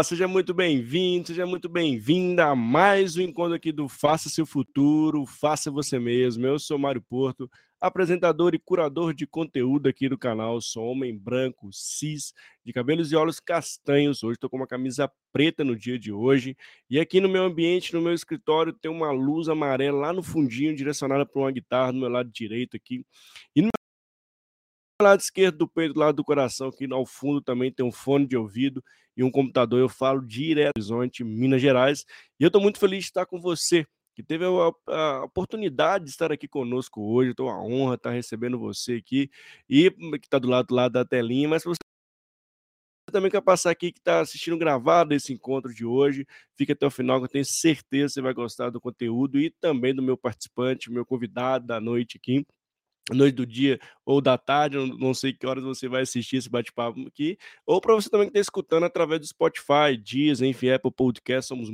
Olá! Seja muito bem-vindo, seja muito bem-vinda a mais um encontro aqui do Faça Seu Futuro, Faça Você Mesmo. Eu sou Mário Porto, apresentador e curador de conteúdo aqui do canal. Sou homem branco, cis, de cabelos e olhos castanhos. Hoje estou com uma camisa preta no dia de hoje. E aqui no meu ambiente, no meu escritório, tem uma luz amarela lá no fundinho, direcionada para uma guitarra no meu lado direito aqui. E no lado esquerdo do peito, do lado do coração, aqui ao fundo também tem um fone de ouvido e um computador. Eu falo direto do Horizonte, Minas Gerais. E eu estou muito feliz de estar com você, que teve a, a oportunidade de estar aqui conosco hoje. Estou uma honra estar recebendo você aqui e que está do lado, lado da telinha. Mas você também quer passar aqui que está assistindo gravado esse encontro de hoje, fica até o final, que eu tenho certeza que você vai gostar do conteúdo e também do meu participante, meu convidado da noite aqui noite do dia ou da tarde, não sei que horas você vai assistir esse bate-papo aqui, ou para você também que está escutando através do Spotify, Dias, enfim, Apple Podcast, somos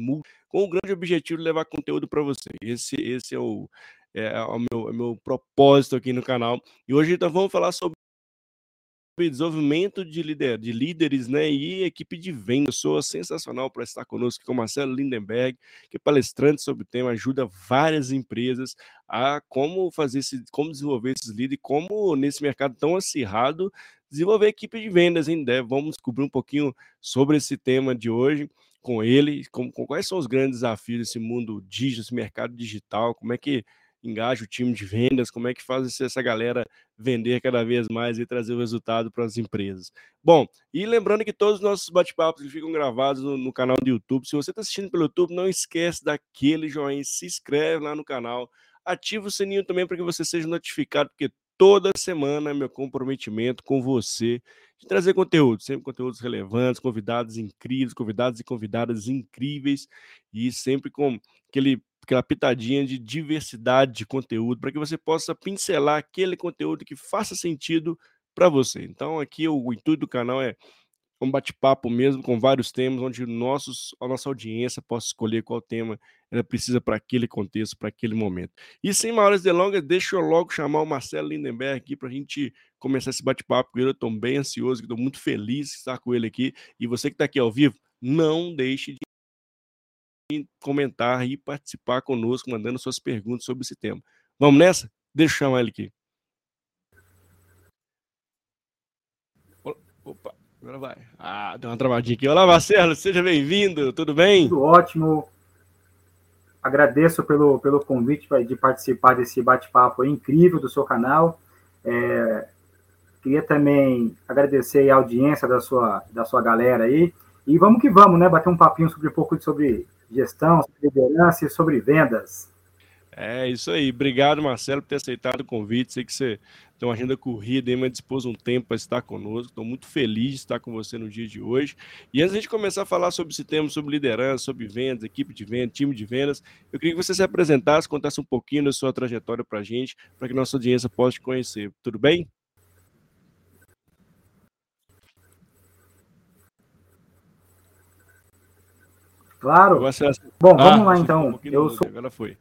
com o grande objetivo de levar conteúdo para você. Esse, esse é o, é, é o meu, é o meu propósito aqui no canal. E hoje então vamos falar sobre desenvolvimento de, de líderes né, e equipe de venda. Pessoa sensacional para estar conosco com o Marcelo Lindenberg, que é palestrante sobre o tema, ajuda várias empresas a como fazer esse, como desenvolver esses líderes, como nesse mercado tão acirrado, desenvolver equipe de vendas. Hein? Vamos descobrir um pouquinho sobre esse tema de hoje com ele, com, com quais são os grandes desafios desse mundo digital, esse mercado digital, como é que engaja o time de vendas, como é que faz essa galera vender cada vez mais e trazer o resultado para as empresas. Bom, e lembrando que todos os nossos bate-papos ficam gravados no, no, canal do YouTube. Se você está assistindo pelo YouTube, não esquece daquele joinha, se inscreve lá no canal, ativa o sininho também para que você seja notificado, porque toda semana é meu comprometimento com você de trazer conteúdo, sempre conteúdos relevantes, convidados incríveis, convidados e convidadas incríveis, e sempre com aquele aquela pitadinha de diversidade de conteúdo, para que você possa pincelar aquele conteúdo que faça sentido para você. Então, aqui o, o, intuito do canal é um bate-papo mesmo com vários temas, onde nossos, a nossa audiência possa escolher qual tema ela precisa para aquele contexto, para aquele momento. E sem maiores delongas, deixa eu logo chamar o Marcelo Lindenberg aqui para a gente começar esse bate-papo com ele. Eu estou bem ansioso, estou muito feliz de estar com ele aqui. E você que está aqui ao vivo, não deixe de comentar e participar conosco, mandando suas perguntas sobre esse tema. Vamos nessa? Deixa eu chamar ele aqui. Opa, agora vai. Ah, deu uma travadinha aqui. Olá, Marcelo, seja bem-vindo, tudo bem? Tudo ótimo. Agradeço pelo, pelo convite de participar desse bate-papo incrível do seu canal. É, queria também agradecer a audiência da sua, da sua galera aí. E vamos que vamos, né? Bater um papinho sobre um pouco sobre gestão, sobre liderança e sobre vendas. É isso aí. Obrigado, Marcelo, por ter aceitado o convite. Sei que você tem uma agenda corrida e mas dispôs um tempo para estar conosco. Estou muito feliz de estar com você no dia de hoje. E antes de começar a falar sobre esse tema, sobre liderança, sobre vendas, equipe de vendas, time de vendas, eu queria que você se apresentasse, contasse um pouquinho da sua trajetória para a gente, para que nossa audiência possa te conhecer. Tudo bem? Claro. Bom, vamos ah, lá então. Um eu sou. Agora foi.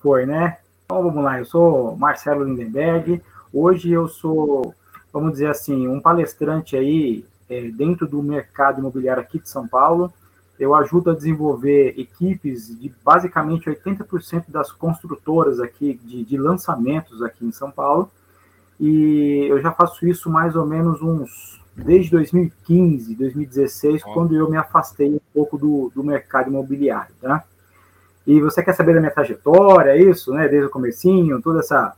Foi, né? Então vamos lá. Eu sou Marcelo Lindenberg. Hoje eu sou, vamos dizer assim, um palestrante aí é, dentro do mercado imobiliário aqui de São Paulo. Eu ajudo a desenvolver equipes de basicamente 80% das construtoras aqui de, de lançamentos aqui em São Paulo. E eu já faço isso mais ou menos uns desde 2015, 2016, oh. quando eu me afastei um pouco do, do mercado imobiliário, tá? E você quer saber da minha trajetória, é isso, né? Desde o comecinho, toda essa...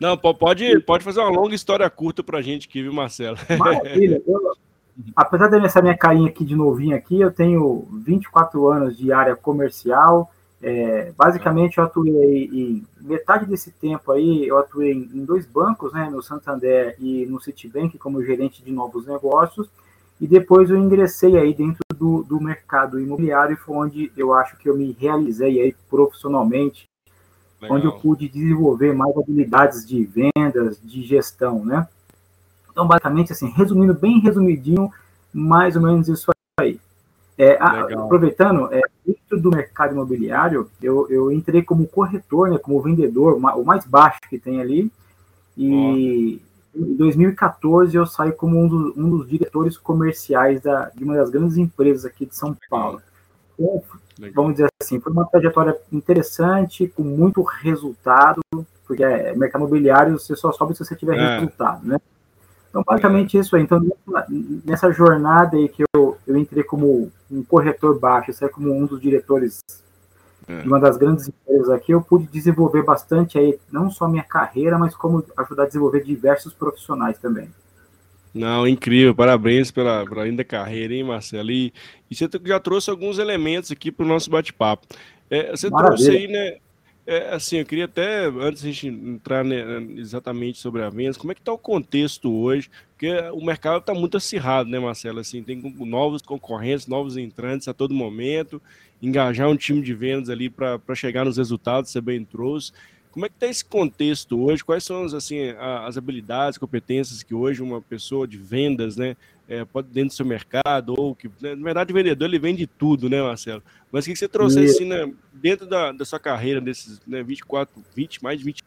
Não, pode, pode fazer uma longa história curta para a gente aqui, viu, Marcelo? Maravilha. Eu, apesar dessa minha carinha aqui de novinho aqui, eu tenho 24 anos de área comercial, é, basicamente, eu atuei em metade desse tempo aí, eu atuei em dois bancos, né, no Santander e no Citibank, como gerente de novos negócios, e depois eu ingressei aí dentro do, do mercado imobiliário, e foi onde eu acho que eu me realizei aí profissionalmente, Legal. onde eu pude desenvolver mais habilidades de vendas, de gestão, né? Então, basicamente, assim, resumindo bem resumidinho, mais ou menos isso aí. É, aproveitando, é, dentro do mercado imobiliário, eu, eu entrei como corretor, né, como vendedor, o mais baixo que tem ali, e em 2014 eu saí como um, do, um dos diretores comerciais da, de uma das grandes empresas aqui de São Paulo. Então, vamos dizer assim, foi uma trajetória interessante, com muito resultado, porque é mercado imobiliário, você só sobe se você tiver é. resultado, né? Então, basicamente isso aí. Então, nessa jornada aí que eu, eu entrei como um corretor baixo, saí como um dos diretores é. de uma das grandes empresas aqui, eu pude desenvolver bastante aí, não só minha carreira, mas como ajudar a desenvolver diversos profissionais também. Não, incrível, parabéns pela, pela linda carreira, hein, Marcelo? E, e você já trouxe alguns elementos aqui para o nosso bate-papo. É, você Maravilha. trouxe aí, né, é, assim, eu queria até, antes de a gente entrar né, exatamente sobre a vendas, como é que está o contexto hoje? Porque o mercado está muito acirrado, né, Marcelo? Assim, tem novos concorrentes, novos entrantes a todo momento, engajar um time de vendas ali para chegar nos resultados, você bem trouxe. Como é que está esse contexto hoje? Quais são assim, as habilidades, competências que hoje uma pessoa de vendas, né, é, pode dentro do seu mercado ou que, né, na verdade, o vendedor ele vende tudo, né, Marcelo? Mas o que você trouxe assim, né, dentro da, da sua carreira, desses né, 24, 20, mais de 20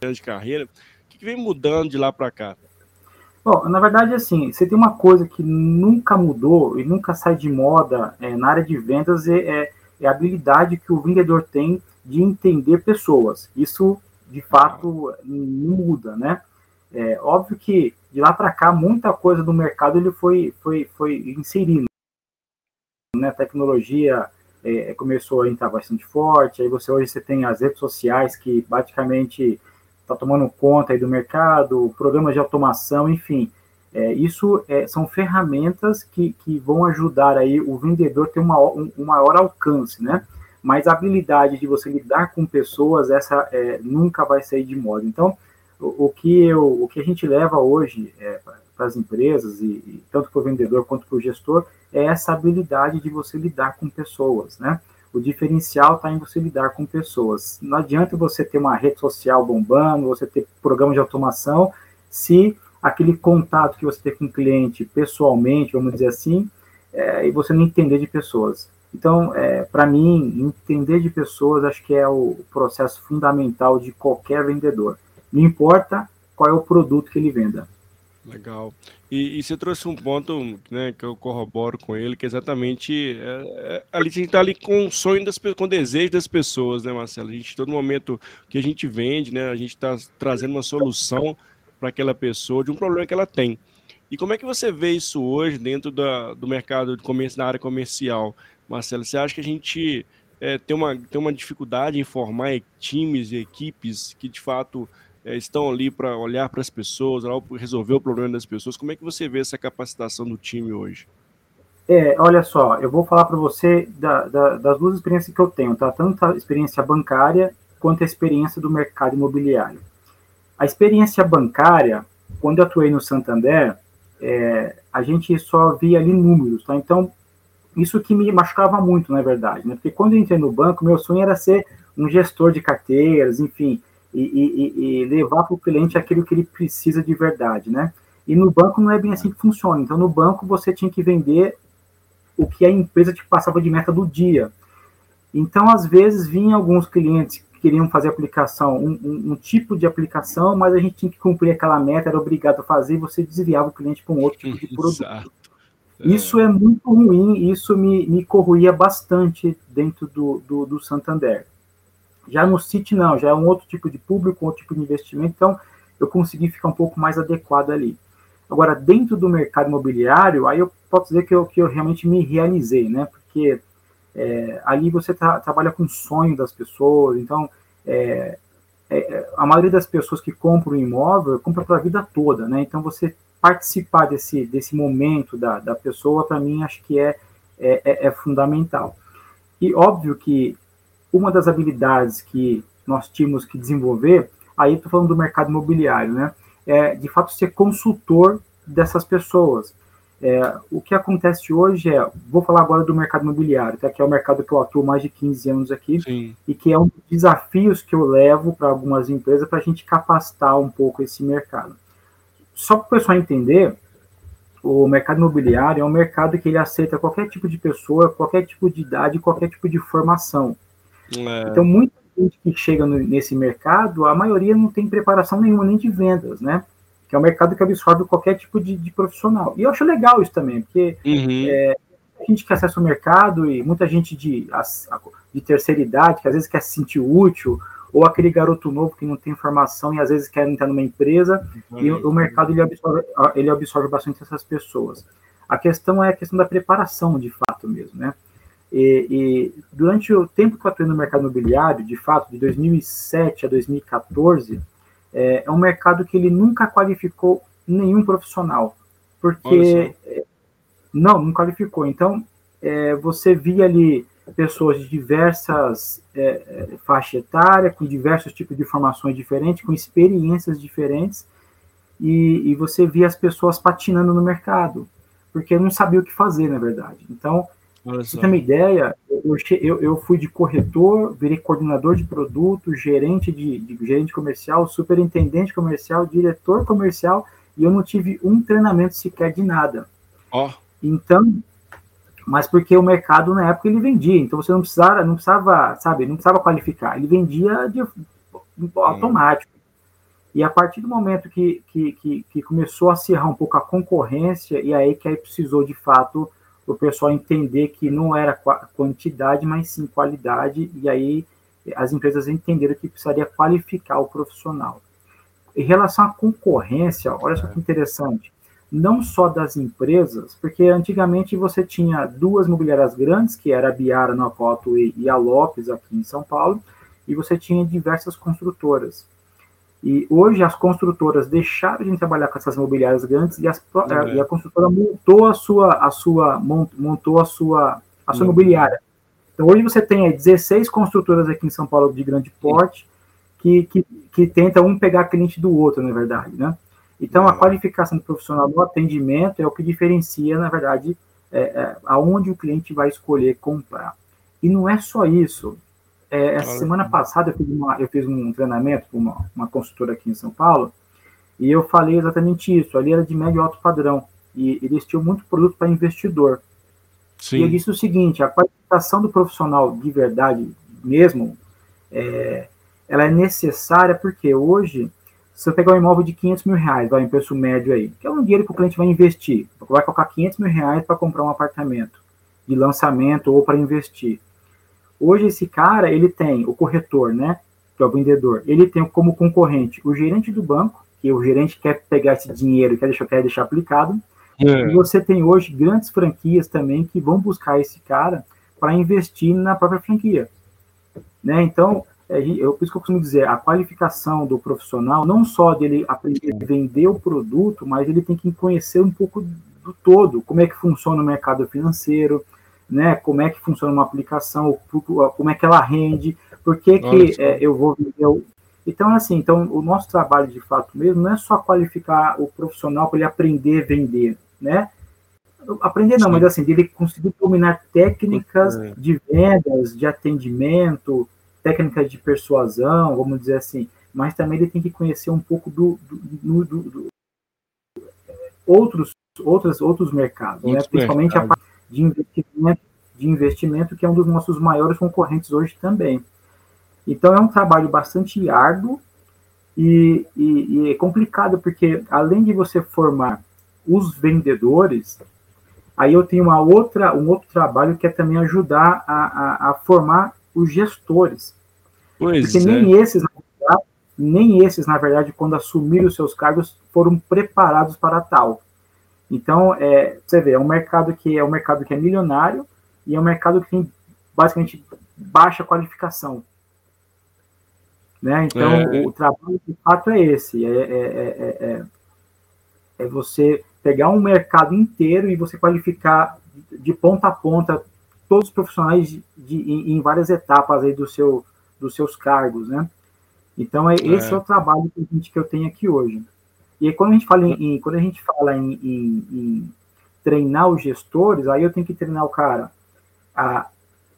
anos de carreira, o que, que vem mudando de lá para cá? Bom, na verdade, assim, você tem uma coisa que nunca mudou e nunca sai de moda é, na área de vendas é, é, é a habilidade que o vendedor tem de entender pessoas. Isso, de fato, não muda, né? É óbvio que de lá para cá muita coisa do mercado ele foi foi foi inserindo, né? A tecnologia é, começou a entrar bastante forte. Aí você hoje você tem as redes sociais que praticamente está tomando conta aí do mercado, programas de automação, enfim. É, isso é, são ferramentas que, que vão ajudar aí o vendedor ter uma, um, um maior alcance, né? Mas a habilidade de você lidar com pessoas, essa é, nunca vai sair de moda. Então, o, o, que, eu, o que a gente leva hoje é, para as empresas, e, e tanto para o vendedor quanto para o gestor, é essa habilidade de você lidar com pessoas, né? O diferencial está em você lidar com pessoas. Não adianta você ter uma rede social bombando, você ter programa de automação, se aquele contato que você tem com o cliente pessoalmente, vamos dizer assim, é, e você não entender de pessoas. Então, é, para mim, entender de pessoas acho que é o processo fundamental de qualquer vendedor. Não importa qual é o produto que ele venda. Legal. E, e você trouxe um ponto né, que eu corroboro com ele, que é exatamente é, é, a gente está ali com o sonho das com o desejo das pessoas, né, Marcelo? A gente, todo momento que a gente vende, né, a gente está trazendo uma solução para aquela pessoa de um problema que ela tem. E como é que você vê isso hoje dentro da, do mercado de comércio, na área comercial? Marcelo, você acha que a gente é, tem, uma, tem uma dificuldade em formar times e equipes que de fato é, estão ali para olhar para as pessoas, resolver o problema das pessoas? Como é que você vê essa capacitação do time hoje? É, olha só, eu vou falar para você da, da, das duas experiências que eu tenho, tá? Tanto a experiência bancária quanto a experiência do mercado imobiliário. A experiência bancária, quando eu atuei no Santander, é, a gente só via ali números, tá? Então, isso que me machucava muito, na verdade, né? Porque quando eu entrei no banco, meu sonho era ser um gestor de carteiras, enfim, e, e, e levar para o cliente aquilo que ele precisa de verdade, né? E no banco não é bem assim que funciona. Então, no banco você tinha que vender o que a empresa te passava de meta do dia. Então, às vezes, vinha alguns clientes que queriam fazer aplicação, um, um, um, tipo de aplicação, mas a gente tinha que cumprir aquela meta, era obrigado a fazer, e você desviava o cliente para um outro tipo de produto. Exato. Isso é muito ruim, isso me, me corroía bastante dentro do, do, do, Santander. Já no City, não, já é um outro tipo de público, outro tipo de investimento, então eu consegui ficar um pouco mais adequado ali. Agora, dentro do mercado imobiliário, aí eu posso dizer que eu, que eu realmente me realizei, né? Porque é, ali você tra trabalha com o sonho das pessoas, então é, é, a maioria das pessoas que compram um imóvel compra para a vida toda, né? Então você participar desse, desse momento da, da pessoa, para mim, acho que é, é, é, é fundamental. E óbvio que uma das habilidades que nós tínhamos que desenvolver, aí estou falando do mercado imobiliário, né? É, de fato, ser consultor dessas pessoas. É, o que acontece hoje é, vou falar agora do mercado imobiliário, tá? que é o mercado que eu atuo mais de 15 anos aqui, Sim. e que é um dos desafios que eu levo para algumas empresas para a gente capacitar um pouco esse mercado. Só para o pessoal entender, o mercado imobiliário é um mercado que ele aceita qualquer tipo de pessoa, qualquer tipo de idade, qualquer tipo de formação. É. Então, muita gente que chega no, nesse mercado, a maioria não tem preparação nenhuma nem de vendas, né? que é um mercado que absorve qualquer tipo de, de profissional. E eu acho legal isso também, porque uhum. é, a gente que acessa o mercado e muita gente de, de terceira idade, que às vezes quer se sentir útil, ou aquele garoto novo que não tem formação e às vezes quer entrar numa empresa, uhum. e o, o mercado ele absorve, ele absorve bastante essas pessoas. A questão é a questão da preparação, de fato mesmo, né? E, e, durante o tempo que eu atuei no mercado imobiliário, de fato, de 2007 a 2014, é, é um mercado que ele nunca qualificou nenhum profissional, porque é, não, não qualificou. Então, é, você via ali pessoas de diversas é, é faixas etárias, com diversos tipos de formações diferentes, com experiências diferentes, e, e, você via as pessoas patinando no mercado, porque não sabia o que fazer, na verdade. Então, você tem uma ideia, eu, eu, eu, fui de corretor, virei coordenador de produto, gerente de, de, gerente comercial, superintendente comercial, diretor comercial, e eu não tive um treinamento sequer de nada. Oh. Então, mas porque o mercado na época ele vendia, então você não precisava, não precisava, sabe, não precisava qualificar, ele vendia de, automático. E a partir do momento que, que, que, que começou a acirrar um pouco a concorrência, e aí que aí precisou de fato o pessoal entender que não era quantidade, mas sim qualidade, e aí as empresas entenderam que precisaria qualificar o profissional. Em relação à concorrência, olha só que interessante, não só das empresas, porque antigamente você tinha duas mobiliárias grandes, que era a Biara no Apoto e a Lopes aqui em São Paulo, e você tinha diversas construtoras. E hoje as construtoras deixaram de trabalhar com essas imobiliárias grandes e, as, uhum. e a construtora montou a sua, a sua montou a sua, a sua uhum. imobiliária. Então hoje você tem aí 16 construtoras aqui em São Paulo de grande porte que, que, que tentam um pegar cliente do outro, na verdade, né? Então a uhum. qualificação do profissional no atendimento é o que diferencia, na verdade, é, é, aonde o cliente vai escolher comprar. E não é só isso. É, essa Olha. semana passada eu fiz, uma, eu fiz um treinamento com uma, uma consultora aqui em São Paulo e eu falei exatamente isso. Ali era de médio e alto padrão e eles tinham muito produto para investidor. Sim. E eu disse o seguinte: a qualificação do profissional de verdade mesmo, é, ela é necessária porque hoje, se eu pegar um imóvel de 500 mil reais, vai em preço médio aí, que é um dinheiro que o cliente vai investir, vai colocar 500 mil reais para comprar um apartamento de lançamento ou para investir. Hoje esse cara, ele tem o corretor, né, que é o vendedor, ele tem como concorrente o gerente do banco, que o gerente quer pegar esse dinheiro e quer deixar, quer deixar aplicado, é. e você tem hoje grandes franquias também que vão buscar esse cara para investir na própria franquia. Né? Então, é, eu, por isso que eu costumo dizer, a qualificação do profissional, não só dele aprender a vender o produto, mas ele tem que conhecer um pouco do todo, como é que funciona o mercado financeiro, né? Como é que funciona uma aplicação, como é que ela rende, por que, que é, eu vou eu... Então, assim, então o nosso trabalho de fato mesmo não é só qualificar o profissional para ele aprender a vender, né? Aprender não, Sim. mas assim, ele conseguir dominar técnicas de vendas, de atendimento, técnicas de persuasão, vamos dizer assim, mas também ele tem que conhecer um pouco do, do, do, do outros, outros, outros mercados, né? principalmente a parte de investimento, de investimento, que é um dos nossos maiores concorrentes hoje também. Então é um trabalho bastante árduo e, e, e é complicado, porque além de você formar os vendedores, aí eu tenho uma outra, um outro trabalho que é também ajudar a, a, a formar os gestores. Pois porque é. nem esses, nem esses, na verdade, quando assumiram os seus cargos, foram preparados para tal. Então, é, você vê, é um mercado que é um mercado que é milionário e é um mercado que tem basicamente baixa qualificação. Né? Então, é. o trabalho de fato é esse: é, é, é, você pegar um mercado inteiro e você qualificar de ponta a ponta todos os profissionais de, de em, em, várias etapas aí do seu, dos seus cargos. Né? Então, é, esse é o trabalho que, a gente, que eu tenho aqui hoje. E quando a gente fala em, quando a gente fala em, em, em, treinar os gestores, aí eu tenho que treinar o cara a,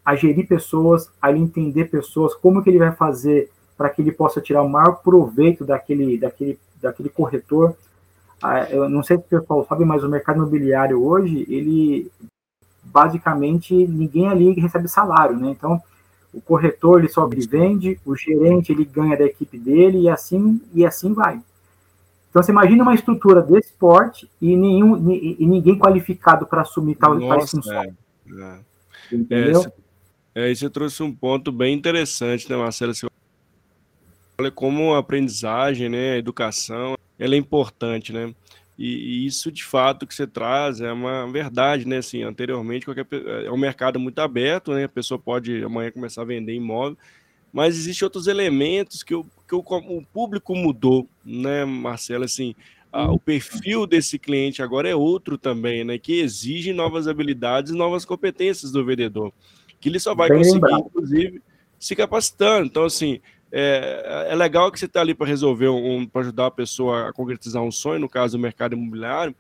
a gerir pessoas, a entender pessoas, como que ele vai fazer para que ele possa tirar o maior proveito daquele, daquele, daquele corretor. Ah, eu não sei se o pessoal sabe, mas o mercado imobiliário hoje, ele basicamente ninguém ali recebe salário, né? Então, o corretor ele só vende, o gerente ele ganha da equipe dele e assim e assim vai. Então, você imagina uma estrutura desse porte e, nenhum, e ninguém qualificado para assumir tal, Nossa, função. É, é. Entendeu? É, aí você trouxe um ponto bem interessante, né, Marcelo? Você olha como a aprendizagem, né, a educação, ela é importante, né? E, e, isso de fato que você traz é uma verdade, né? Assim, anteriormente qualquer, é um mercado muito aberto, né? A pessoa pode amanhã começar a vender imóvel, mas existem outros elementos que, o, que o, o público mudou, né, Marcelo? Assim, a, o perfil desse cliente agora é outro também, né? Que exige novas habilidades, novas competências do vendedor, que ele só vai Bem conseguir, lembrado. inclusive, se capacitando. Então, assim, é, é legal que você está ali para resolver um, para ajudar a pessoa a concretizar um sonho, no caso do mercado imobiliário,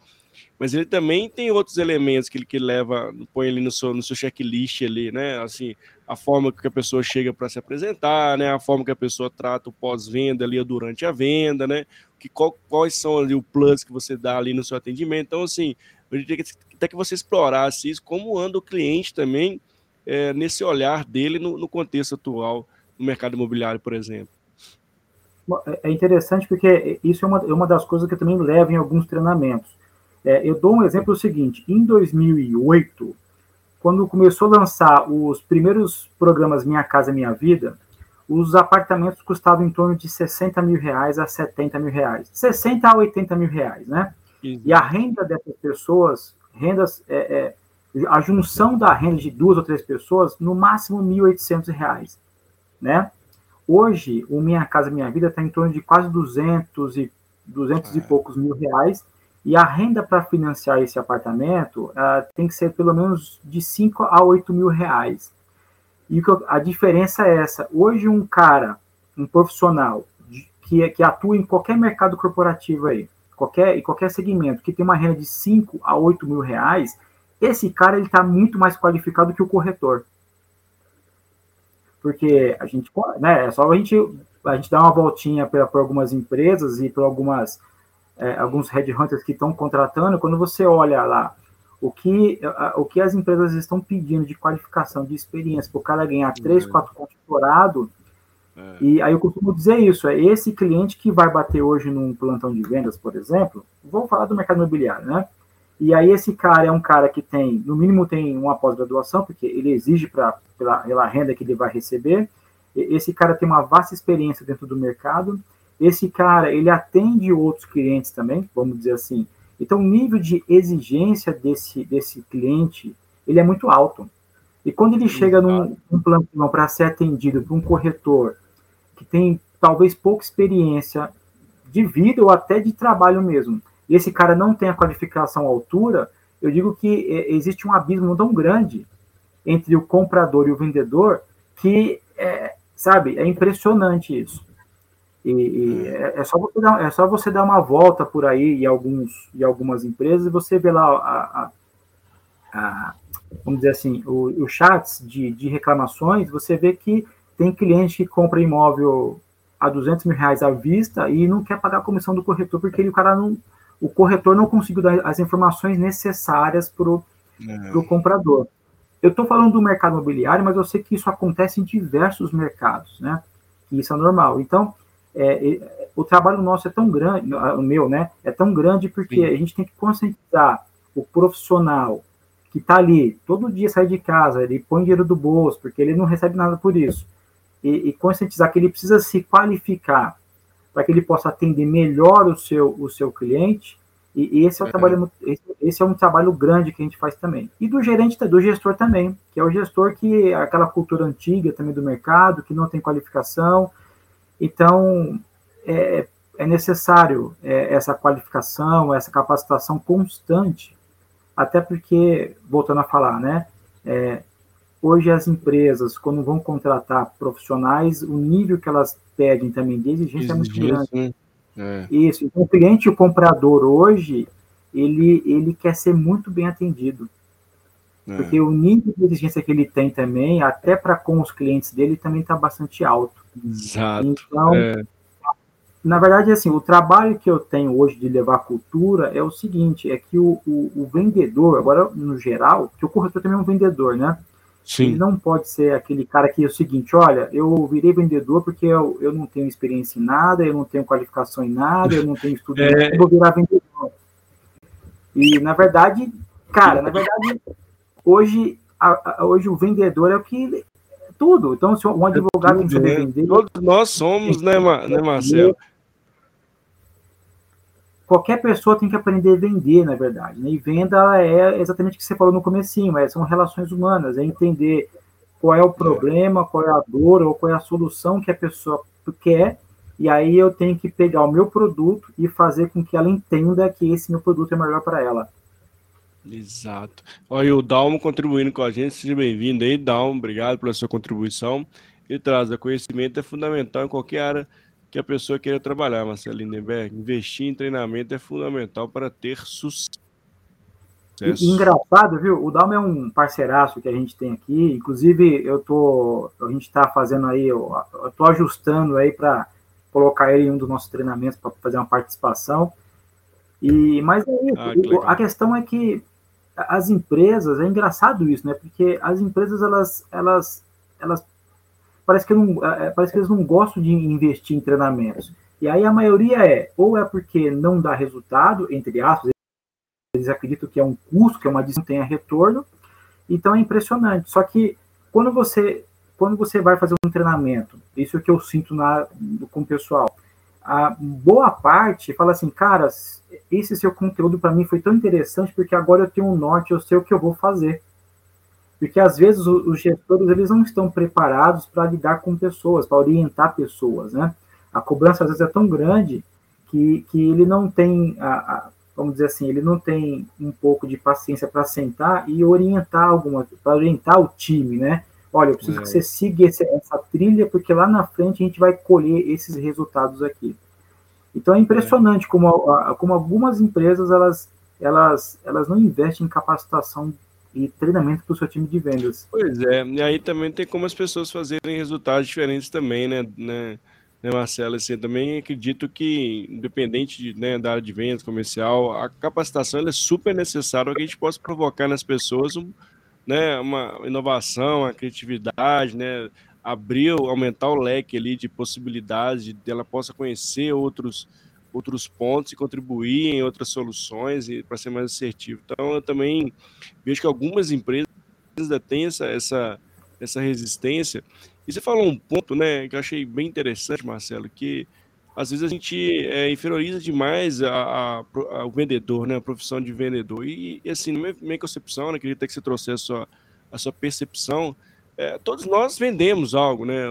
mas ele também tem outros elementos que ele que leva, põe ali no seu, no seu checklist ali, né? Assim, a forma que a pessoa chega para se apresentar, né? A forma que a pessoa trata o pós-venda ali durante a venda, né? Que, qual, quais são ali o plus que você dá ali no seu atendimento. Então, assim, eu diria que até que você explorasse isso, como anda o cliente também é, nesse olhar dele no, no contexto atual no mercado imobiliário, por exemplo? É, é interessante porque isso é uma, é uma das coisas que eu também levo em alguns treinamentos. É, eu dou um exemplo seguinte: em 2008, quando começou a lançar os primeiros programas Minha Casa Minha Vida, os apartamentos custavam em torno de 60 mil reais a 70 mil reais, 60 a 80 mil reais, né? Uhum. E a renda dessas pessoas, rendas, é, é, a junção da renda de duas ou três pessoas, no máximo 1.800 reais né? Hoje, o Minha Casa Minha Vida está em torno de quase 200 e, 200 é. e poucos mil reais, e a renda para financiar esse apartamento uh, tem que ser pelo menos de 5 a 8 mil reais. E a diferença é essa. Hoje, um cara, um profissional que, que atua em qualquer mercado corporativo aí, qualquer, em qualquer segmento, que tem uma renda de 5 a 8 mil reais, esse cara ele está muito mais qualificado que o corretor porque a gente, né, é só a gente, a gente dar uma voltinha por algumas empresas e por algumas, é, alguns headhunters que estão contratando, quando você olha lá o que, o que as empresas estão pedindo de qualificação, de experiência, para o cara ganhar 3, 4 pontos dourado, é. e aí eu costumo dizer isso, é esse cliente que vai bater hoje num plantão de vendas, por exemplo, vou falar do mercado imobiliário, né? E aí esse cara é um cara que tem, no mínimo tem uma pós-graduação, porque ele exige pra, pela, pela renda que ele vai receber. Esse cara tem uma vasta experiência dentro do mercado. Esse cara, ele atende outros clientes também, vamos dizer assim. Então, o nível de exigência desse, desse cliente, ele é muito alto. E quando ele chega num, num plantão para ser atendido por um corretor que tem talvez pouca experiência de vida ou até de trabalho mesmo, e esse cara não tem a qualificação à altura, eu digo que é, existe um abismo tão grande entre o comprador e o vendedor que, é, sabe, é impressionante isso. E, e é, é, só você dar, é só você dar uma volta por aí em, alguns, em algumas empresas e você vê lá a, a, a vamos dizer assim, os chats de, de reclamações, você vê que tem cliente que compra imóvel a 200 mil reais à vista e não quer pagar a comissão do corretor porque ele, o cara não, o corretor não conseguiu dar as informações necessárias para o é. comprador. Eu estou falando do mercado imobiliário, mas eu sei que isso acontece em diversos mercados, né? Que isso é normal. Então, é, é, o trabalho nosso é tão grande, o meu, né? É tão grande porque Sim. a gente tem que conscientizar o profissional que está ali, todo dia sai de casa, ele põe dinheiro do bolso, porque ele não recebe nada por isso. E, e conscientizar que ele precisa se qualificar para que ele possa atender melhor o seu, o seu cliente. E, esse é, um é. trabalho, esse, esse, é um trabalho grande que a gente faz também. E do gerente, do gestor também, que é o gestor que é aquela cultura antiga também do mercado, que não tem qualificação. Então, é, é necessário é, essa qualificação, essa capacitação constante, até porque, voltando a falar, né, é, Hoje as empresas, quando vão contratar profissionais, o nível que elas pedem também de exigência é muito grande. Né? É. Isso. Então, o cliente o comprador hoje, ele, ele quer ser muito bem atendido. É. Porque o nível de exigência que ele tem também, até para com os clientes dele, também está bastante alto. Exato. Então, é. na verdade, assim, o trabalho que eu tenho hoje de levar cultura é o seguinte, é que o, o, o vendedor, agora no geral, que o corretor também é um vendedor, né? Sim. Ele não pode ser aquele cara que é o seguinte, olha, eu virei vendedor porque eu, eu não tenho experiência em nada, eu não tenho qualificação em nada, eu não tenho estudo, é... eu vou virar vendedor. E, na verdade, cara, na verdade, hoje, a, a, hoje o vendedor é o que tudo. Então, se um advogado é tudo, tem que saber né? vender. Todos nós somos, né, né, Marcelo? Qualquer pessoa tem que aprender a vender, na verdade. Né? E venda é exatamente o que você falou no comecinho, é, são relações humanas, é entender qual é o problema, qual é a dor ou qual é a solução que a pessoa quer, e aí eu tenho que pegar o meu produto e fazer com que ela entenda que esse meu produto é melhor para ela. Exato. Olha, o Dalmo contribuindo com a gente, seja bem-vindo aí, Dalmo, obrigado pela sua contribuição. Ele traz a conhecimento é fundamental em qualquer área que a pessoa queira trabalhar, Marcelo Lindenberg. Investir em treinamento é fundamental para ter sucesso. E, engraçado, viu? O Dalmo é um parceiraço que a gente tem aqui. Inclusive, eu tô, a gente está fazendo aí, eu, eu tô ajustando aí para colocar ele em um dos nossos treinamentos para fazer uma participação. E mas é isso. Ah, a questão é que as empresas, é engraçado isso, né? Porque as empresas, elas, elas, elas parece que, não, é, é, parece que eles não gostam de investir em treinamentos. E aí a maioria é, ou é porque não dá resultado, entre aspas, eles acreditam que é um custo, que é uma não tenha retorno, então é impressionante. Só que quando você, quando você vai fazer um treinamento, isso é o que eu sinto na, com o pessoal, a boa parte fala assim, cara, esse seu conteúdo para mim foi tão interessante porque agora eu tenho um norte, eu sei o que eu vou fazer. Porque às vezes os gestores eles não estão preparados para lidar com pessoas, para orientar pessoas, né? A cobrança às vezes é tão grande que, que ele não tem, a, a, vamos dizer assim, ele não tem um pouco de paciência para sentar e orientar alguma, para orientar o time, né? Olha, eu preciso é. que você siga esse, essa trilha porque lá na frente a gente vai colher esses resultados aqui. Então é impressionante é. Como, como algumas empresas elas, elas, elas não investem em capacitação e treinamento para o seu time de vendas. Pois é, e aí também tem como as pessoas fazerem resultados diferentes também, né, né, né Marcelo? Assim, também acredito que, independente de, né, da área de vendas comercial, a capacitação é super necessária para que a gente possa provocar nas pessoas um, né, uma inovação, a criatividade, né, abrir, aumentar o leque ali de possibilidades, de ela possa conhecer outros outros pontos e contribuir em outras soluções e para ser mais assertivo. Então, eu também vejo que algumas empresas ainda têm essa, essa, essa resistência. E você falou um ponto, né, que eu achei bem interessante, Marcelo, que às vezes a gente é, inferioriza demais a, a, a, o vendedor, né, a profissão de vendedor. E, e assim, na minha, minha concepção, né, queria até que você trouxesse a sua, a sua percepção, é, todos nós vendemos algo, né?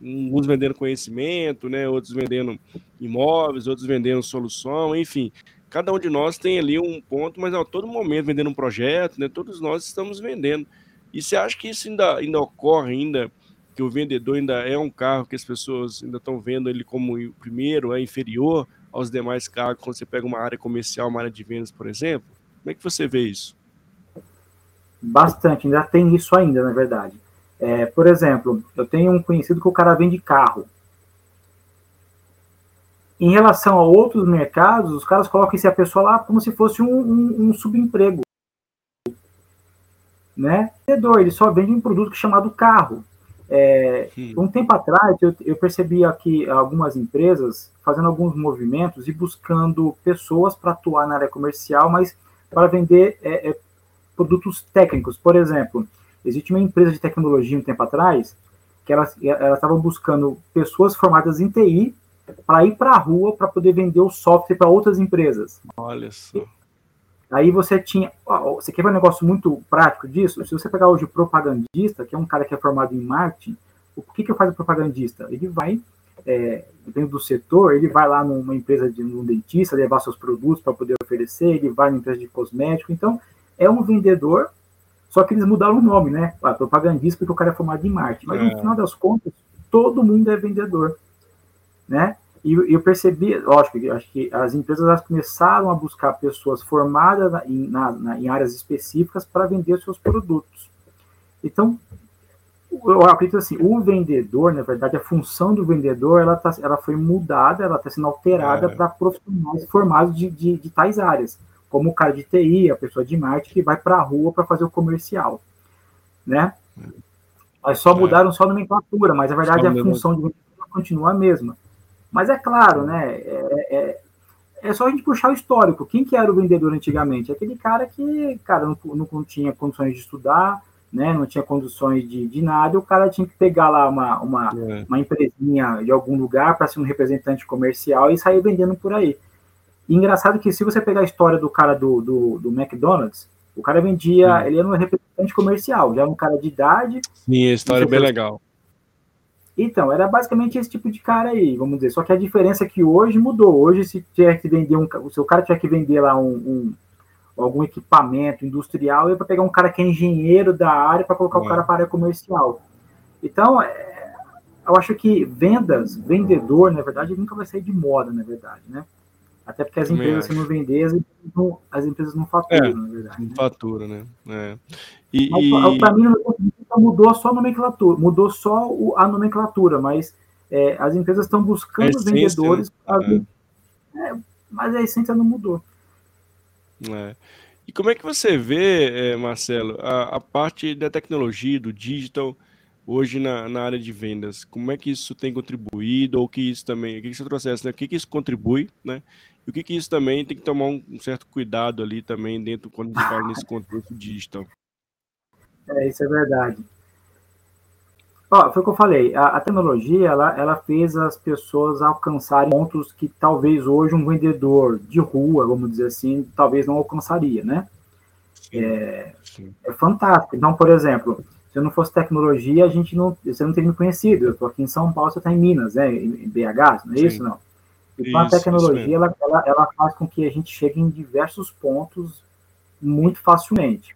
Uns vendendo conhecimento, né? Outros vendendo imóveis, outros vendendo solução, enfim. Cada um de nós tem ali um ponto, mas a todo momento vendendo um projeto, né? Todos nós estamos vendendo. E você acha que isso ainda, ainda ocorre ainda, que o vendedor ainda é um carro que as pessoas ainda estão vendo ele como o primeiro, é inferior aos demais carros, quando você pega uma área comercial, uma área de vendas, por exemplo? Como é que você vê isso? Bastante, ainda tem isso ainda, na verdade. É, por exemplo, eu tenho um conhecido que o cara vende carro. Em relação a outros mercados, os caras colocam esse a pessoa lá como se fosse um, um, um subemprego. Né? Ele só vende um produto chamado carro. É, um tempo atrás, eu, eu percebi aqui algumas empresas fazendo alguns movimentos e buscando pessoas para atuar na área comercial, mas para vender é, é, produtos técnicos. Por exemplo, Existe uma empresa de tecnologia um tempo atrás que elas estavam buscando pessoas formadas em TI para ir para a rua para poder vender o software para outras empresas. Olha só. Aí você tinha. Você quer ver um negócio muito prático disso? Se você pegar hoje o propagandista, que é um cara que é formado em marketing, o que, que faz o propagandista? Ele vai, é, dentro do setor, ele vai lá numa empresa de um dentista levar seus produtos para poder oferecer, ele vai numa empresa de cosmético. Então, é um vendedor só que eles mudaram o nome, né? Ah, propagandista, porque o cara é formado em marketing. Mas é. no final das contas, todo mundo é vendedor, né? E eu percebi, lógico, acho que as empresas começaram a buscar pessoas formadas em, na, na, em áreas específicas para vender seus produtos. Então, eu acredito assim, o vendedor, na verdade, a função do vendedor, ela, tá, ela foi mudada, ela está sendo alterada é. para profissionais formados de, de, de tais áreas como o cara de TI, a pessoa de marketing, que vai para a rua para fazer o comercial, né? Mas só é. mudaram só a nomenclatura, mas a verdade a função de vendedor continua a mesma. Mas é claro, né? É, é, é, só a gente puxar o histórico. Quem que era o vendedor antigamente? Aquele cara que, cara, não, não tinha condições de estudar, né? Não tinha condições de, de nada, o cara tinha que pegar lá uma, uma, é. uma empresinha de algum lugar para ser um representante comercial e sair vendendo por aí. E engraçado que se você pegar a história do cara do, do, do McDonald's, o cara vendia, ele era um representante comercial, já era um cara de idade. Sim, a história é bem legal. Então, era basicamente esse tipo de cara aí, vamos dizer. Só que a diferença é que hoje mudou. Hoje, se tiver que vender um. Se o cara tiver que vender lá um, um algum equipamento industrial, é para pegar um cara que é engenheiro da área para colocar é. o cara para a área comercial. Então, é, eu acho que vendas, vendedor, na verdade, nunca vai sair de moda, na verdade, né? Até porque as empresas, se não vender, as empresas não, as empresas não faturam, é, na verdade. Não né? fatura, né? É. E, e... Para mim, mudou só a nomenclatura, mudou só a nomenclatura, mas é, as empresas estão buscando essência, vendedores, né? é. mas a essência não mudou. É. E como é que você vê, é, Marcelo, a, a, parte da tecnologia, do digital, hoje na, na, área de vendas? Como é que isso tem contribuído, ou que isso também, o que, que você trouxe, né? O que, que isso contribui, né? E o que, que isso também tem que tomar um, certo cuidado ali também dentro quando a gente fala nesse contexto digital? É, isso é verdade. Ó, foi o que eu falei, a, a, tecnologia ela, ela fez as pessoas alcançarem pontos que talvez hoje um vendedor de rua, vamos dizer assim, talvez não alcançaria, né? É, é fantástico. Então, por exemplo, se não fosse tecnologia, a gente não, você não teria me conhecido. Eu estou aqui em São Paulo, você está em Minas, né? Em BH, não é Sim. isso? Não. Então, isso, a tecnologia ela, ela, ela faz com que a gente chegue em diversos pontos muito facilmente.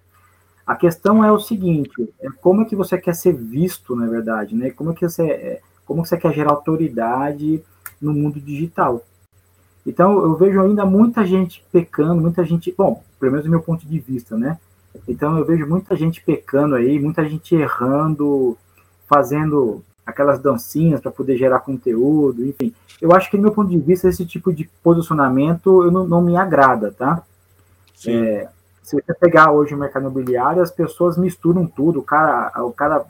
A questão é o seguinte: é como é que você quer ser visto, na verdade, né? Como é que você, é, como você quer gerar autoridade no mundo digital? Então, eu vejo ainda muita gente pecando, muita gente, bom, pelo menos do meu ponto de vista, né? Então, eu vejo muita gente pecando aí, muita gente errando, fazendo aquelas dancinhas para poder gerar conteúdo, enfim. Eu acho que, do meu ponto de vista, esse tipo de posicionamento eu não, não me agrada, tá? É, se você pegar hoje o mercado imobiliário, as pessoas misturam tudo, o cara, o cara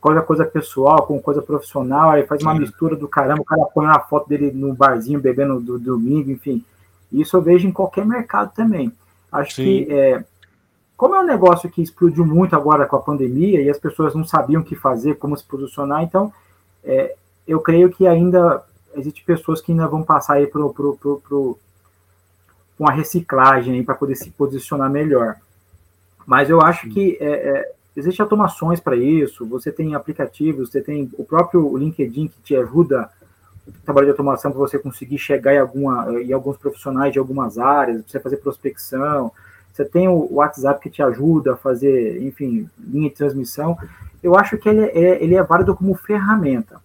coisa coisa pessoal com coisa profissional, aí faz uma Sim. mistura do caramba, o cara põe uma foto dele no barzinho bebendo do, domingo, enfim. Isso eu vejo em qualquer mercado também. Acho Sim. que é, como é um negócio que explodiu muito agora com a pandemia e as pessoas não sabiam o que fazer, como se posicionar, então é, eu creio que ainda existe pessoas que ainda vão passar aí pro, pro, pro, pro com a reciclagem para poder se posicionar melhor. Mas eu acho que é, é, existem automações para isso, você tem aplicativos, você tem o próprio LinkedIn que te ajuda trabalho de automação para você conseguir chegar em, alguma, em alguns profissionais de algumas áreas, você fazer prospecção, você tem o WhatsApp que te ajuda a fazer, enfim, linha de transmissão. Eu acho que ele é, ele é válido como ferramenta.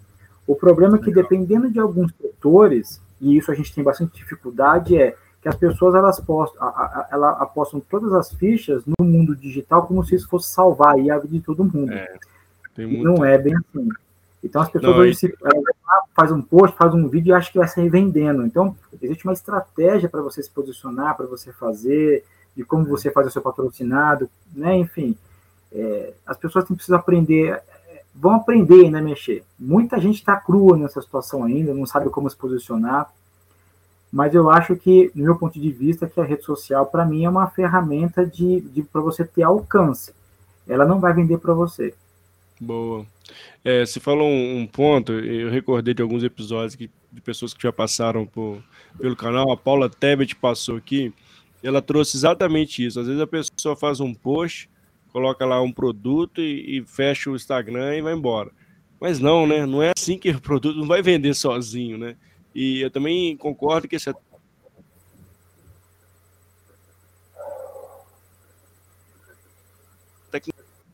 O problema é que, dependendo de alguns setores, e isso a gente tem bastante dificuldade, é que as pessoas elas postam, ela apostam todas as fichas no mundo digital como se isso fosse salvar a vida de todo mundo. É, Não é bem assim. Então as pessoas Não, hoje se, faz um post, faz um vídeo e acha que vai sair vendendo. Então existe uma estratégia para você se posicionar, para você fazer, de como você faz o seu patrocinado, né? Enfim, é, as pessoas têm precisar aprender, vão aprender ainda a mexer. Muita gente está crua nessa situação ainda, não sabe como se posicionar mas eu acho que, no meu ponto de vista, que a rede social, para mim, é uma ferramenta de, de para você ter alcance. Ela não vai vender para você. Boa. É, você falou um, um, ponto, eu recordei de alguns episódios que, de pessoas que já passaram por, pelo canal. A Paula Tebet passou aqui, ela trouxe exatamente isso. Às vezes a pessoa faz um post, coloca lá um produto e, e fecha o Instagram e vai embora. Mas não, né? Não é assim que o produto não vai vender sozinho, né? E eu também concordo que esse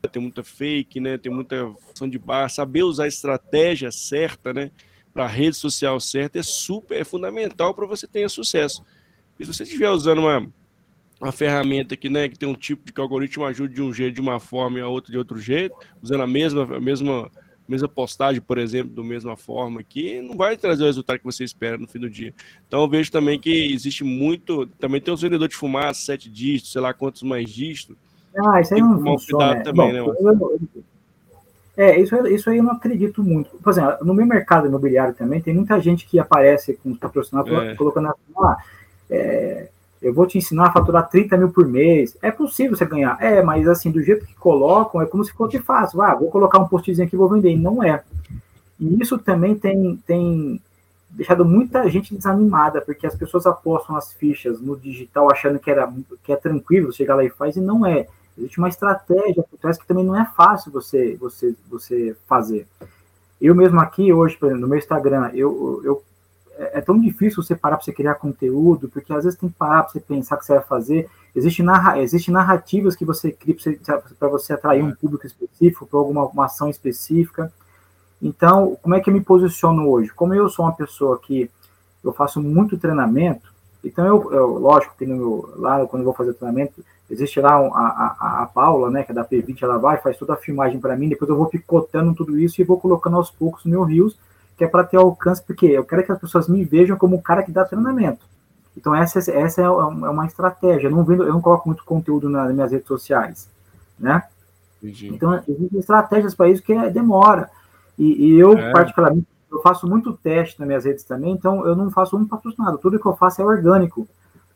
tem muita fake, né? Tem muita função de barra, saber usar a estratégia certa, né? Para a rede social certa é super, é fundamental para você ter sucesso. E se você estiver usando uma, uma ferramenta que, né, que tem um tipo de que o algoritmo ajude de um jeito, de uma forma e a outra de outro jeito, usando a mesma, a mesma mesma postagem, por exemplo, da mesma forma que não vai trazer o resultado que você espera no fim do dia. Então eu vejo também que existe muito, também tem os vendedores de fumaça, sete dígitos, sei lá quantos mais dígitos, Ah, isso aí não funciona. Também, Bom, né, eu, é, isso, isso aí eu não acredito muito. Por exemplo, no meu mercado imobiliário também, tem muita gente que aparece com os patrocinadores é. colocando assim, ah, é, eu vou te ensinar a faturar 30 mil por mês. É possível você ganhar. É, mas assim, do jeito que colocam, é como se fosse fácil. Ah, vou colocar um postzinho aqui e vou vender. E não é. E isso também tem, tem deixado muita gente desanimada, porque as pessoas apostam as fichas no digital achando que, era, que é tranquilo chegar lá e faz, e não é. Existe uma estratégia por trás que também não é fácil você, você, você fazer. Eu mesmo aqui hoje, por exemplo, no meu Instagram, eu, eu é, é tão difícil você parar para você criar conteúdo, porque às vezes tem que parar para você pensar o que você vai fazer. Existem narra, existe narrativas que você cria para você, você, atrair um público específico, para alguma uma ação específica. Então, como é que eu me posiciono hoje? Como eu sou uma pessoa que eu faço muito treinamento, então eu, eu lógico, que no, lá quando eu vou fazer treinamento, existe lá a, a, a Paula, né, que é da P20, ela vai, faz toda a filmagem para mim, depois eu vou picotando tudo isso e vou colocando aos poucos no meu Rios, que é para ter alcance, porque eu quero que as pessoas me vejam como o cara que dá treinamento. Então essa, essa é, é uma estratégia. Eu não, vendo, eu não coloco muito conteúdo nas minhas redes sociais, né? Entendi. Então existem estratégias para isso que é, demora. E, e eu, é. particularmente, eu faço muito teste nas minhas redes também, então eu não faço um patrocinado. Tudo que eu faço é orgânico,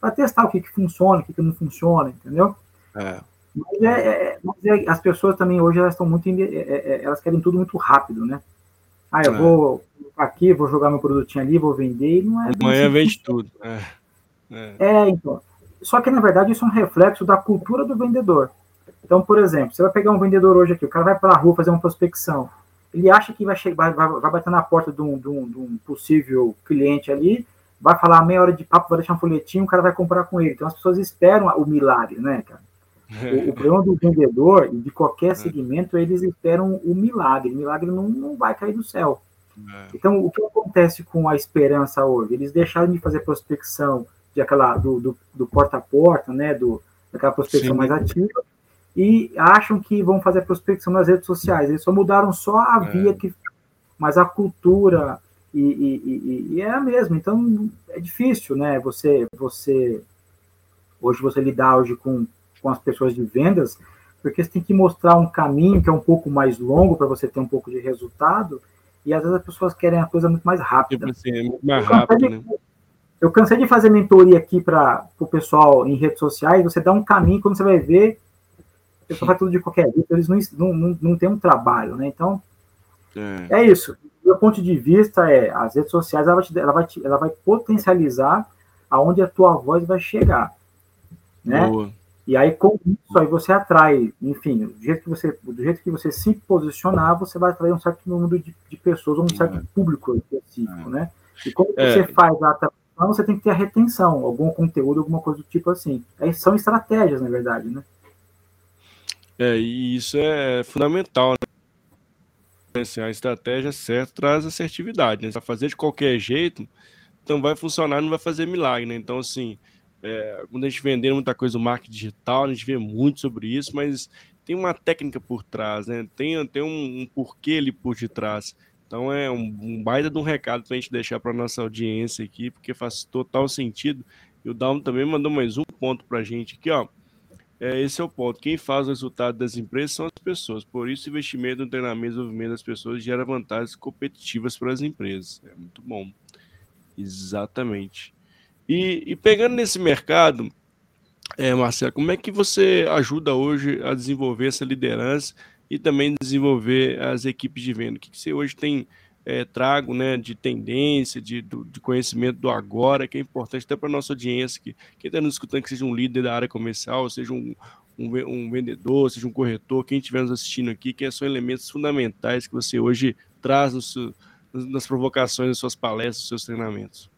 para testar o que, que funciona, o que, que não funciona, entendeu? É. Mas, é, é mas é, as pessoas também hoje elas estão muito, elas querem tudo muito rápido, né? Ah, eu vou aqui, vou jogar meu produtinho ali, vou vender, não é. Amanhã assim vende tudo. É. então. Só que na verdade isso é um reflexo da cultura do vendedor. Então, por exemplo, você vai pegar um vendedor hoje aqui, o cara vai para a rua fazer uma prospecção ele acha que vai, chegar, vai, vai bater na porta de um, de, um, de um, possível cliente ali, vai falar meia hora de papo, vai deixar um folhetinho, o cara vai comprar com ele. Então as pessoas esperam o milagre, né, cara? O, o problema do vendedor e de qualquer é. segmento, eles esperam o milagre. O milagre não, não vai cair do céu. É. Então, o que acontece com a esperança hoje? Eles deixaram de fazer prospecção de aquela, do, do, do porta a porta, né? Do, daquela prospecção Sim. mais ativa, e acham que vão fazer prospecção nas redes sociais. Eles só mudaram só a é. via que. Mas a cultura e, e, e, e, é a mesma. Então é difícil, né? Você, você hoje você lidar hoje com, com as pessoas de vendas, porque você tem que mostrar um caminho que é um pouco mais longo para você ter um pouco de resultado. E às vezes as pessoas querem a coisa muito mais rápida. Tipo assim, é muito mais rápido, né? Eu cansei de fazer mentoria aqui para o pessoal em redes sociais. Você dá um caminho, quando você vai ver, pessoa faz tudo de qualquer jeito, eles não, não, não, não têm um trabalho, né? Então, é, é isso. Do meu ponto de vista, é as redes sociais ela vai, te, ela vai, te, ela vai potencializar aonde a tua voz vai chegar, né? Boa. E aí com isso aí você atrai, enfim, do jeito que você, do jeito que você se posicionar, você vai atrair um certo número de, de pessoas, um certo é. público específico, é. né? E quando é. você faz a atração, você tem que ter a retenção, algum conteúdo, alguma coisa do tipo assim. Aí são estratégias, na verdade, né? É, e isso é fundamental, né? Assim, a estratégia certa traz assertividade, né? Se fazer de qualquer jeito, então vai funcionar, não vai fazer milagre, né? Então, assim, é, quando a gente vender muita coisa no marketing digital, a gente vê muito sobre isso, mas tem uma técnica por trás, né? Tem, tem um, um porquê ali por detrás. Então é um, um baita de um recado para a gente deixar para nossa audiência aqui, porque faz total sentido. E o Dalmo também mandou mais um ponto para a gente aqui, ó. É, esse é o ponto. Quem faz o resultado das empresas são as pessoas. Por isso, investimento no treinamento e desenvolvimento das pessoas gera vantagens competitivas para as empresas. É muito bom. Exatamente. E, e pegando nesse mercado, é, Marcelo, como é que você ajuda hoje a desenvolver essa liderança e também desenvolver as equipes de venda? O que, que você hoje tem é, trago né, de tendência, de, de conhecimento do agora, que é importante até para a nossa audiência, que quem está nos escutando, que seja um líder da área comercial, seja um, um, um, vendedor, seja um corretor, quem estiver nos assistindo aqui, que são elementos fundamentais que você hoje traz no seu, nas provocações, nas suas palestras, nos seus treinamentos.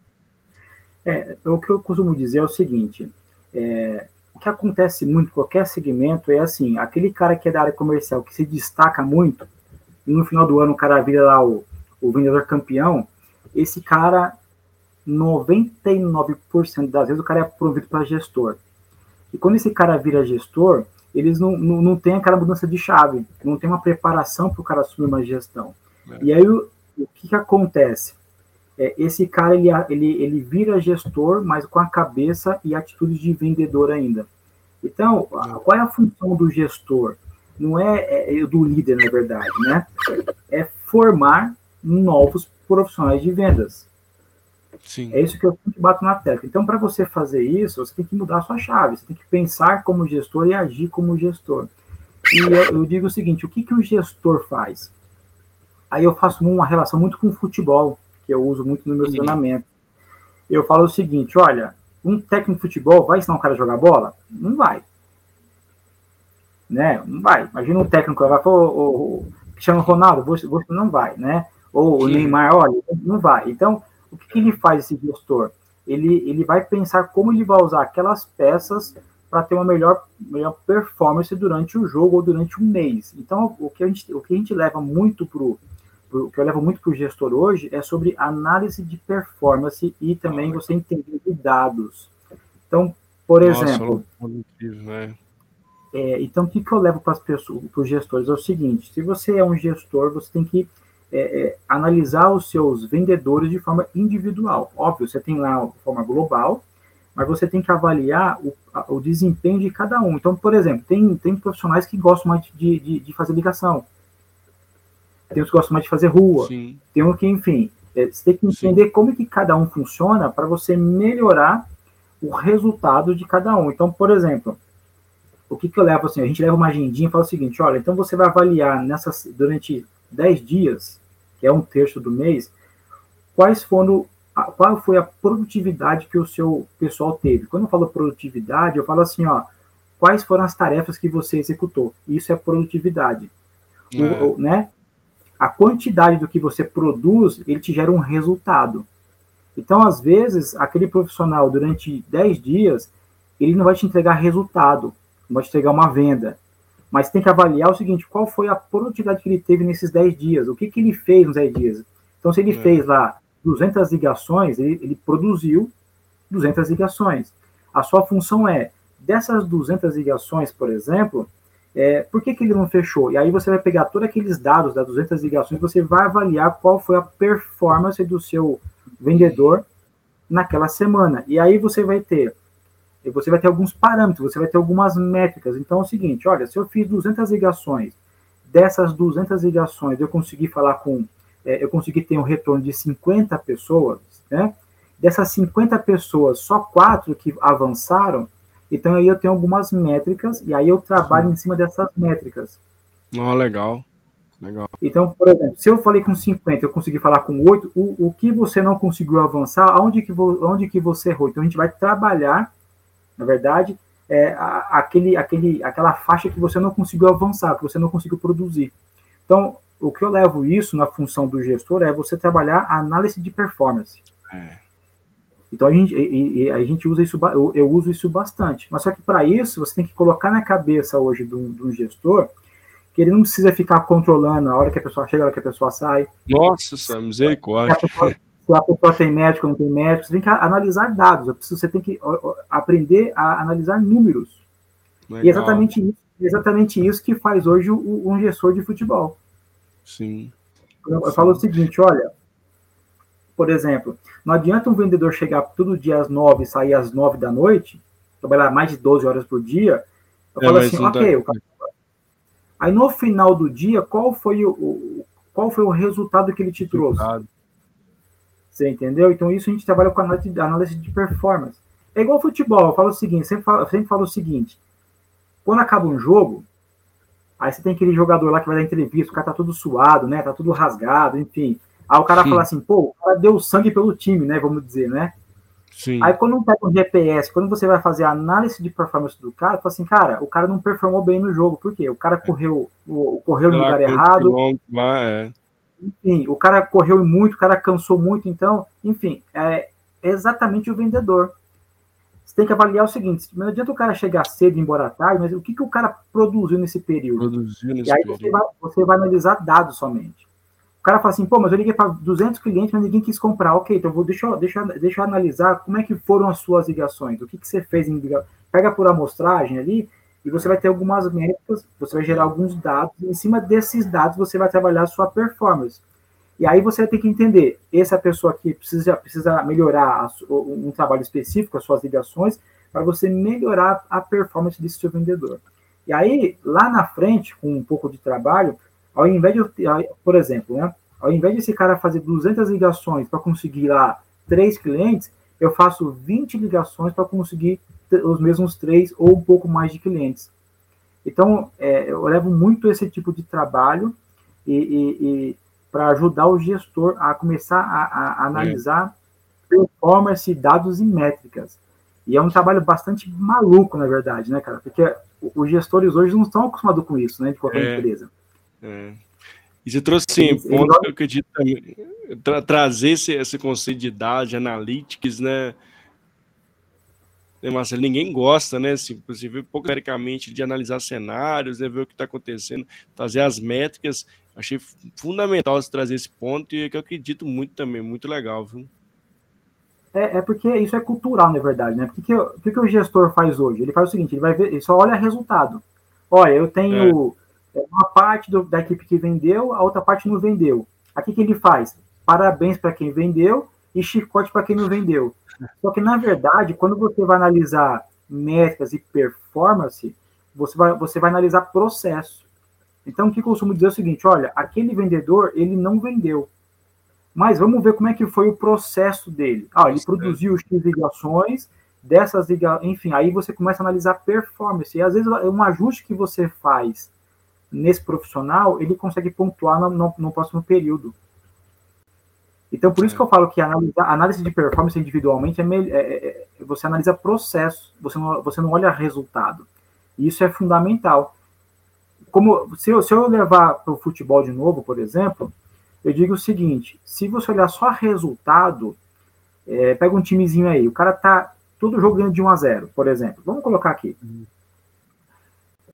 É, o que eu costumo dizer é o seguinte, é, o que acontece muito em qualquer segmento é assim, aquele cara que é da área comercial, que se destaca muito, e no final do ano o cara vira lá o o vendedor campeão, esse cara, 99% das vezes, o cara é provido para gestor. E quando esse cara vira gestor, eles não, não, não tem aquela mudança de chave, não tem uma preparação para o cara assumir uma gestão. É. E aí, o, o que, que acontece? É, esse cara, ele, ele, ele vira gestor, mas com a cabeça e atitudes de vendedor ainda. Então, qual é a função do gestor? Não é, é, é do líder, na verdade, né? É formar novos profissionais de vendas. Sim. É isso que eu sempre bato na tecla. Então, para você fazer isso, você tem que mudar a sua chave. Você tem que pensar como gestor e agir como gestor. E eu, eu digo o seguinte: o que, que o gestor faz? Aí eu faço uma relação muito com o futebol, que eu uso muito no meu treinamento. Eu falo o seguinte: olha, um técnico de futebol vai ensinar um cara a jogar bola? Não vai. Né? Não vai. Imagina um técnico que vai o Cristiano Ronaldo, você, você não vai, né? Ou o Neymar, olha, não vai. Então, o que, que ele faz, esse gestor? Ele, ele vai pensar como ele vai usar aquelas peças para ter uma melhor, melhor performance durante o jogo ou durante um mês. Então, o que a gente, o que a gente leva muito para o que eu levo muito para o gestor hoje é sobre análise de performance e também você entender de dados. Então, por Nossa, exemplo. Né? É, então, o que, que eu levo para as pessoas, para os gestores? É o seguinte: se você é um gestor, você tem que é, é, analisar os seus vendedores de forma individual. Óbvio, você tem lá de forma global, mas você tem que avaliar o, o desempenho de cada um. Então, por exemplo, tem, tem profissionais que gostam mais de, de, de fazer ligação, tem os que gostam mais de fazer rua, Sim. tem um que, enfim, é, você tem que entender Sim. como que cada um funciona para você melhorar o resultado de cada um. Então, por exemplo, o que, que eu levo assim? A gente leva uma agendinha e fala o seguinte: olha, então você vai avaliar nessas, durante 10 dias que é um terço do mês, quais foram qual foi a produtividade que o seu pessoal teve. Quando eu falo produtividade, eu falo assim, ó, quais foram as tarefas que você executou. Isso é produtividade. É. O, né? A quantidade do que você produz, ele te gera um resultado. Então, às vezes, aquele profissional, durante 10 dias, ele não vai te entregar resultado, não vai te entregar uma venda mas tem que avaliar o seguinte, qual foi a produtividade que ele teve nesses 10 dias, o que, que ele fez nos 10 dias. Então, se ele é. fez lá 200 ligações, ele, ele, produziu 200 ligações. A sua função é, dessas 200 ligações, por exemplo, é, por que, que ele não fechou? E aí você vai pegar todos aqueles dados das 200 ligações, você vai avaliar qual foi a performance do seu vendedor naquela semana. E aí você vai ter você vai ter alguns parâmetros, você vai ter algumas métricas. Então é o seguinte, olha, se eu fiz 200 ligações, dessas 200 ligações eu consegui falar com, é, eu consegui ter um retorno de 50 pessoas, né? Dessas 50 pessoas, só quatro que avançaram, então aí eu tenho algumas métricas e aí eu trabalho em cima dessas métricas. Oh, legal. Legal. Então, por exemplo, se eu falei com 50, eu consegui falar com 8, o, o que você não conseguiu avançar, aonde que, vo, aonde que você errou? Então, a gente vai trabalhar na verdade, é aquele, aquele, aquela faixa que você não conseguiu avançar, que você não conseguiu produzir. Então, o que eu levo isso na função do gestor é você trabalhar a análise de performance. É. Então a gente, e, e, a gente usa isso, eu, eu, uso isso bastante. Mas só que para isso você tem que colocar na cabeça hoje de um, gestor que ele não precisa ficar controlando a hora que a pessoa chega, a hora que a pessoa sai. Nossa, misericórdia se a pessoa tem médico não tem médico, você tem que analisar dados, você tem que aprender a analisar números. Legal. E exatamente isso, exatamente isso que faz hoje um gestor de futebol. Sim. Eu, eu falo o seguinte, olha, por exemplo, não adianta um vendedor chegar todo dia às nove e sair às nove da noite, trabalhar mais de 12 horas por dia, eu é, falo assim, ok, dá... aí no final do dia, qual foi o, qual foi o resultado que ele te resultado. trouxe? Você entendeu? Então, isso a gente trabalha com análise de, análise de performance. É igual futebol, eu falo o seguinte, sempre falo, sempre falo o seguinte, quando acaba um jogo, aí você tem aquele jogador lá que vai dar entrevista, o cara tá todo suado, né, tá tudo rasgado, enfim. Aí o cara Sim. fala assim, pô, o cara deu sangue pelo time, né, vamos dizer, né? Sim. Aí quando pega um GPS, quando você vai fazer a análise de performance do cara, fala assim, cara, o cara não performou bem no jogo, por quê? O cara correu, o, correu no lugar errado. Lá, é enfim, o cara correu muito, o cara cansou muito, então, enfim, é exatamente o vendedor. Você tem que avaliar o seguinte: não adianta o cara chegar cedo e ir embora tarde, mas o que, que o cara produziu nesse período? Produziu nesse e aí período. Você, vai, você vai analisar dados somente. O cara fala assim, pô, mas eu liguei para 200 clientes, mas ninguém quis comprar. Ok, então vou, deixa, deixa, deixa eu analisar como é que foram as suas ligações, o que, que você fez em Pega por amostragem ali e você vai ter algumas métricas, você vai gerar alguns dados, e em cima desses dados você vai trabalhar a sua performance. E aí você ter que entender, essa pessoa aqui precisa, precisa melhorar um trabalho específico, as suas ligações, para você melhorar a performance desse seu vendedor. E aí, lá na frente, com um pouco de trabalho, ao invés de, por exemplo, né, ao invés de esse cara fazer 200 ligações para conseguir lá três clientes, eu faço 20 ligações para conseguir os mesmos três ou um pouco mais de clientes. Então, é, eu levo muito esse tipo de trabalho e, e, e para ajudar o gestor a começar a, a analisar é. performance, dados e métricas. E é um trabalho bastante maluco, na verdade, né, cara? Porque os gestores hoje não estão acostumados com isso, né, de qualquer é. empresa. É. E você trouxe, sim, ponto que eu acredito também, tra trazer esse, esse conceito de dados, analytics, né? né, Marcelo? Ninguém gosta, né? Assim, inclusive, teoricamente, de analisar cenários, né, ver o que está acontecendo, fazer as métricas. Achei fundamental você trazer esse ponto e é que eu acredito muito também, muito legal, viu? É, é porque isso é cultural, na verdade, né? O que, que, que o gestor faz hoje? Ele faz o seguinte, ele vai ver, ele só olha resultado. Olha, eu tenho é. Uma parte do, da equipe que vendeu, a outra parte não vendeu. Aqui que ele faz? Parabéns para quem vendeu e chicote para quem não vendeu. Só que, na verdade, quando você vai analisar métricas e performance, você vai, você vai analisar processo. Então, o que eu costumo dizer é o seguinte, olha, aquele vendedor, ele não vendeu. Mas vamos ver como é que foi o processo dele. Ah, ele produziu X ligações, dessas ligações, enfim, aí você começa a analisar performance. E às vezes um ajuste que você faz nesse profissional, ele consegue pontuar no, no, no próximo período. Então, por isso que eu falo que a análise, de performance individualmente é, é, é, é, você analisa processo, você não, você não olha resultado. E isso é fundamental. Como se eu, se eu levar para o futebol de novo, por exemplo, eu digo o seguinte: se você olhar só resultado, é, pega um timezinho aí, o cara tá todo jogando de 1 a 0, por exemplo. Vamos colocar aqui.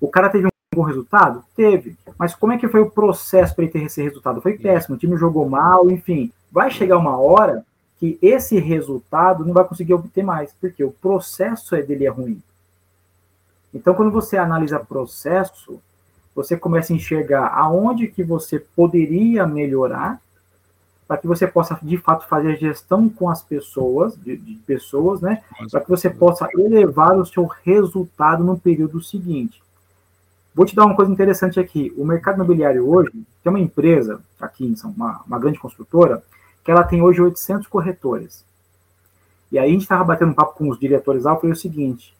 O cara teve um bom resultado? Teve. Mas como é que foi o processo para ele ter esse resultado? Foi péssimo. O time jogou mal, enfim vai chegar uma hora que esse resultado não vai conseguir obter mais, porque o processo é dele é ruim. Então, quando você analisa processo, você começa a enxergar aonde que você poderia melhorar para que você possa de fato fazer a gestão com as pessoas, de, de pessoas, né? Para que você possa elevar o seu resultado no período seguinte. Vou te dar uma coisa interessante aqui. O mercado imobiliário hoje tem uma empresa aqui em São uma, uma grande construtora que ela tem hoje 800 corretores. E aí a gente estava batendo um papo com os diretores lá, foi o seguinte,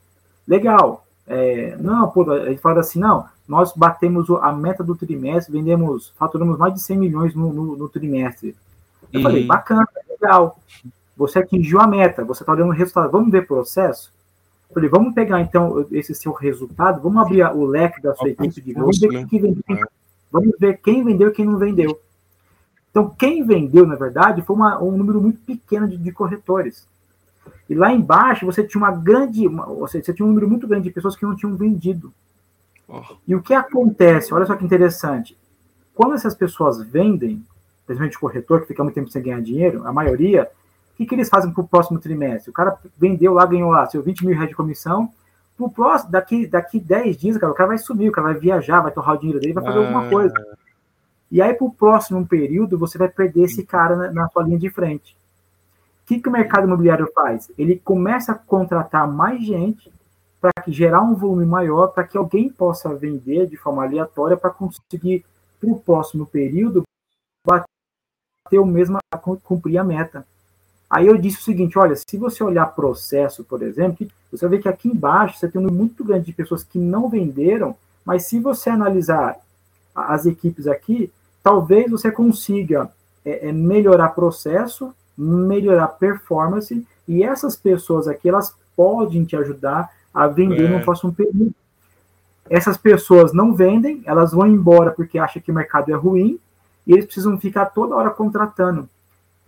legal, é, não, pô, a gente fala assim, não, nós batemos a meta do trimestre, vendemos, faturamos mais de 100 milhões no, no, no trimestre. Eu uhum. falei, bacana, legal, você atingiu a meta, você está olhando o resultado, vamos ver processo? Eu falei, vamos pegar então esse seu resultado, vamos abrir o leque da sua equipe de vamos ver, quem vendeu, é. vamos ver quem vendeu e quem não vendeu. Então, quem vendeu, na verdade, foi uma, um número muito pequeno de, de, corretores. E lá embaixo você tinha uma grande, uma, você, você tinha um número muito grande de pessoas que não tinham vendido. E o que acontece? Olha só que interessante. Quando essas pessoas vendem, principalmente o corretor, que fica muito tempo sem ganhar dinheiro, a maioria, que, que eles fazem para o próximo trimestre? O cara vendeu lá, ganhou lá seu 20 mil reais de comissão. Pro próximo, daqui, daqui 10 dias, cara, o cara vai sumir, o cara vai viajar, vai torrar o dinheiro dele, vai fazer ah. alguma coisa. E aí, para o próximo período, você vai perder esse cara na, na sua linha de frente. O que, que o mercado imobiliário faz? Ele começa a contratar mais gente para gerar um volume maior, para que alguém possa vender de forma aleatória para conseguir, para o próximo período, bater o mesmo, cumprir a meta. Aí eu disse o seguinte: olha, se você olhar processo, por exemplo, você ver que aqui embaixo você tem um número muito grande de pessoas que não venderam, mas se você analisar as equipes aqui, talvez você consiga é, é, melhorar processo, melhorar performance, e essas pessoas aqui, elas podem te ajudar a vender é. no próximo período. Essas pessoas não vendem, elas vão embora porque acham que o mercado é ruim, e eles precisam ficar toda hora contratando.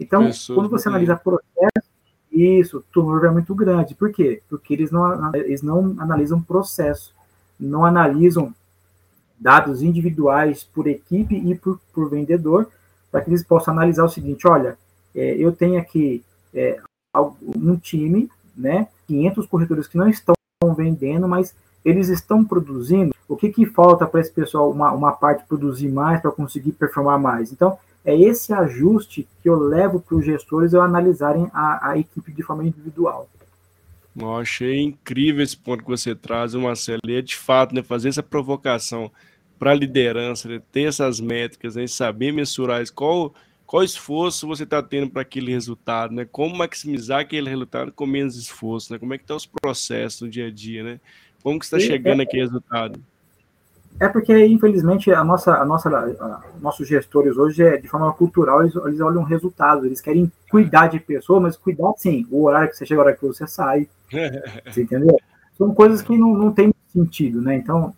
Então, quando você analisa processo, isso, o turnover é muito grande. Por quê? Porque eles não, eles não analisam processo, não analisam dados individuais por equipe e por, por vendedor, para que eles possam analisar o seguinte: olha, é, eu tenho aqui é, um time, né, 500 corretores que não estão vendendo, mas eles estão produzindo. O que, que falta para esse pessoal, uma, uma parte produzir mais para conseguir performar mais? Então, é esse ajuste que eu levo para os gestores eu analisarem a, a equipe de forma individual. Eu achei incrível esse ponto que você traz, Marcelo. E é de fato, né, fazer essa provocação para a liderança, né, ter essas métricas, né, saber mensurar qual, qual esforço você está tendo para aquele resultado, né? Como maximizar aquele resultado com menos esforço, né? Como é que estão tá os processos no dia a dia, né? Como que está chegando é, aquele resultado? É porque, infelizmente, a nossa, a nossa, a, nossos gestores hoje, é, de forma cultural, eles, eles olham resultados, eles querem cuidar de pessoa, mas cuidar, sim, o horário que você chega, a hora que você sai, você entendeu? São coisas que não, não tem sentido, né? Então,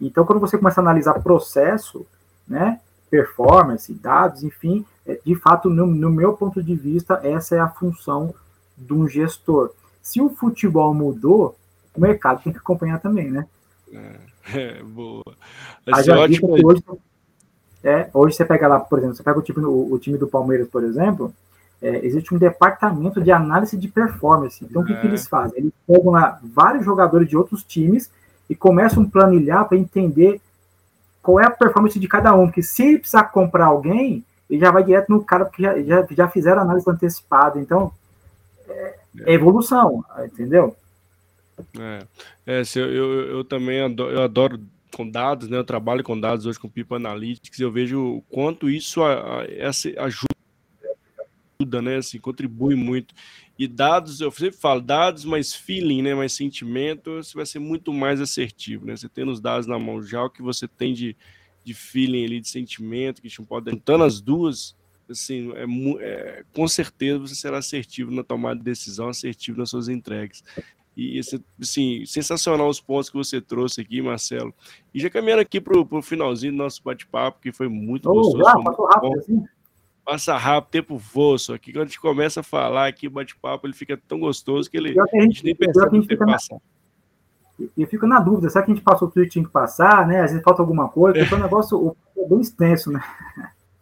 então, quando você começa a analisar processo, né, performance, dados, enfim, é, de fato, no, no meu ponto de vista, essa é a função de um gestor. Se o futebol mudou, o mercado tem que acompanhar também, né? É, boa. Assim, ótimo. Hoje, é, hoje você pega lá, por exemplo, você pega o time, o, o time do Palmeiras, por exemplo, é, existe um departamento de análise de performance. Então, o que, que é. eles fazem? Eles pegam lá vários jogadores de outros times e começam a planilhar para entender qual é a performance de cada um. Porque se ele precisar comprar alguém, ele já vai direto no cara, porque já, já, já fizeram análise antecipada. Então, é, é evolução, entendeu? É, é eu, eu, eu também adoro, eu adoro com dados, né? Eu trabalho com dados hoje com Pipa Analytics, eu vejo o quanto isso a, a, ajuda, né? Assim, contribui muito. E dados, eu sempre falo, dados mais feeling, né? Mais sentimento, você vai ser muito mais assertivo, né? Você tendo os dados na mão já, o que você tem de, de feeling ali, de sentimento, que a gente pode juntando as duas, assim, é, é, com certeza você será assertivo na tomada de decisão, assertivo nas suas entregas. E, assim, sensacional os pontos que você trouxe aqui, Marcelo. E já caminhando aqui para o finalzinho do nosso bate-papo, que foi muito oh, gostoso. Já, muito rápido, assim. Passa rápido, tempo voa só. Aqui quando a gente começa a falar aqui, bate-papo, ele fica tão gostoso que ele que a gente, a gente nem percebe o tempo passar. Eu fico na dúvida, será que a gente passou tudo que tinha que passar, né? Às vezes falta alguma coisa, porque é. o negócio é bem extenso, né?